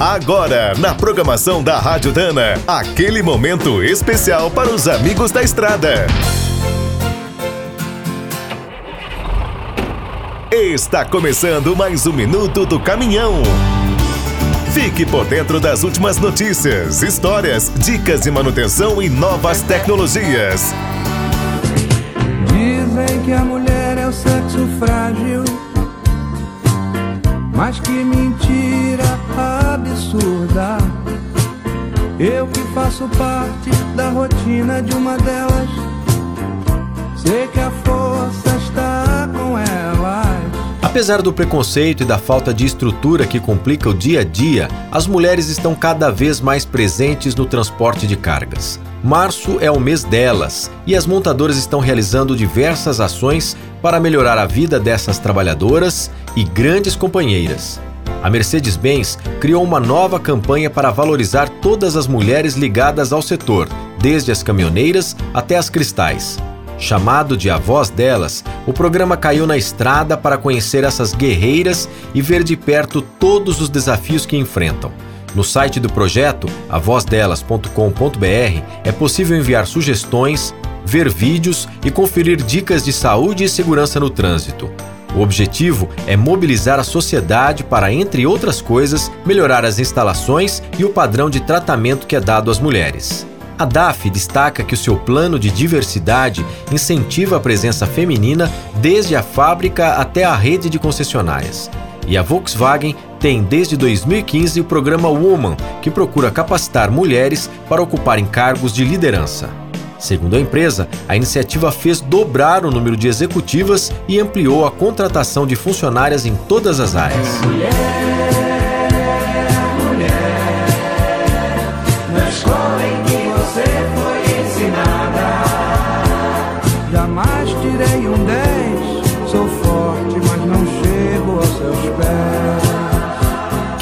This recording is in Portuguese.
Agora, na programação da Rádio Dana, aquele momento especial para os amigos da estrada. Está começando mais um minuto do caminhão. Fique por dentro das últimas notícias, histórias, dicas de manutenção e novas tecnologias. Dizem que a mulher é o sexo frágil, mas que mentira Eu que faço parte da rotina de uma delas, sei que a força está com elas. Apesar do preconceito e da falta de estrutura que complica o dia a dia, as mulheres estão cada vez mais presentes no transporte de cargas. Março é o mês delas e as montadoras estão realizando diversas ações para melhorar a vida dessas trabalhadoras e grandes companheiras. A Mercedes-Benz criou uma nova campanha para valorizar todas as mulheres ligadas ao setor, desde as caminhoneiras até as cristais. Chamado de A Voz Delas, o programa caiu na estrada para conhecer essas guerreiras e ver de perto todos os desafios que enfrentam. No site do projeto, avozdelas.com.br, é possível enviar sugestões, ver vídeos e conferir dicas de saúde e segurança no trânsito. O objetivo é mobilizar a sociedade para, entre outras coisas, melhorar as instalações e o padrão de tratamento que é dado às mulheres. A DAF destaca que o seu plano de diversidade incentiva a presença feminina desde a fábrica até a rede de concessionárias. E a Volkswagen tem desde 2015 o programa Woman, que procura capacitar mulheres para ocuparem cargos de liderança. Segundo a empresa, a iniciativa fez dobrar o número de executivas e ampliou a contratação de funcionárias em todas as áreas. Jamais tirei um 10,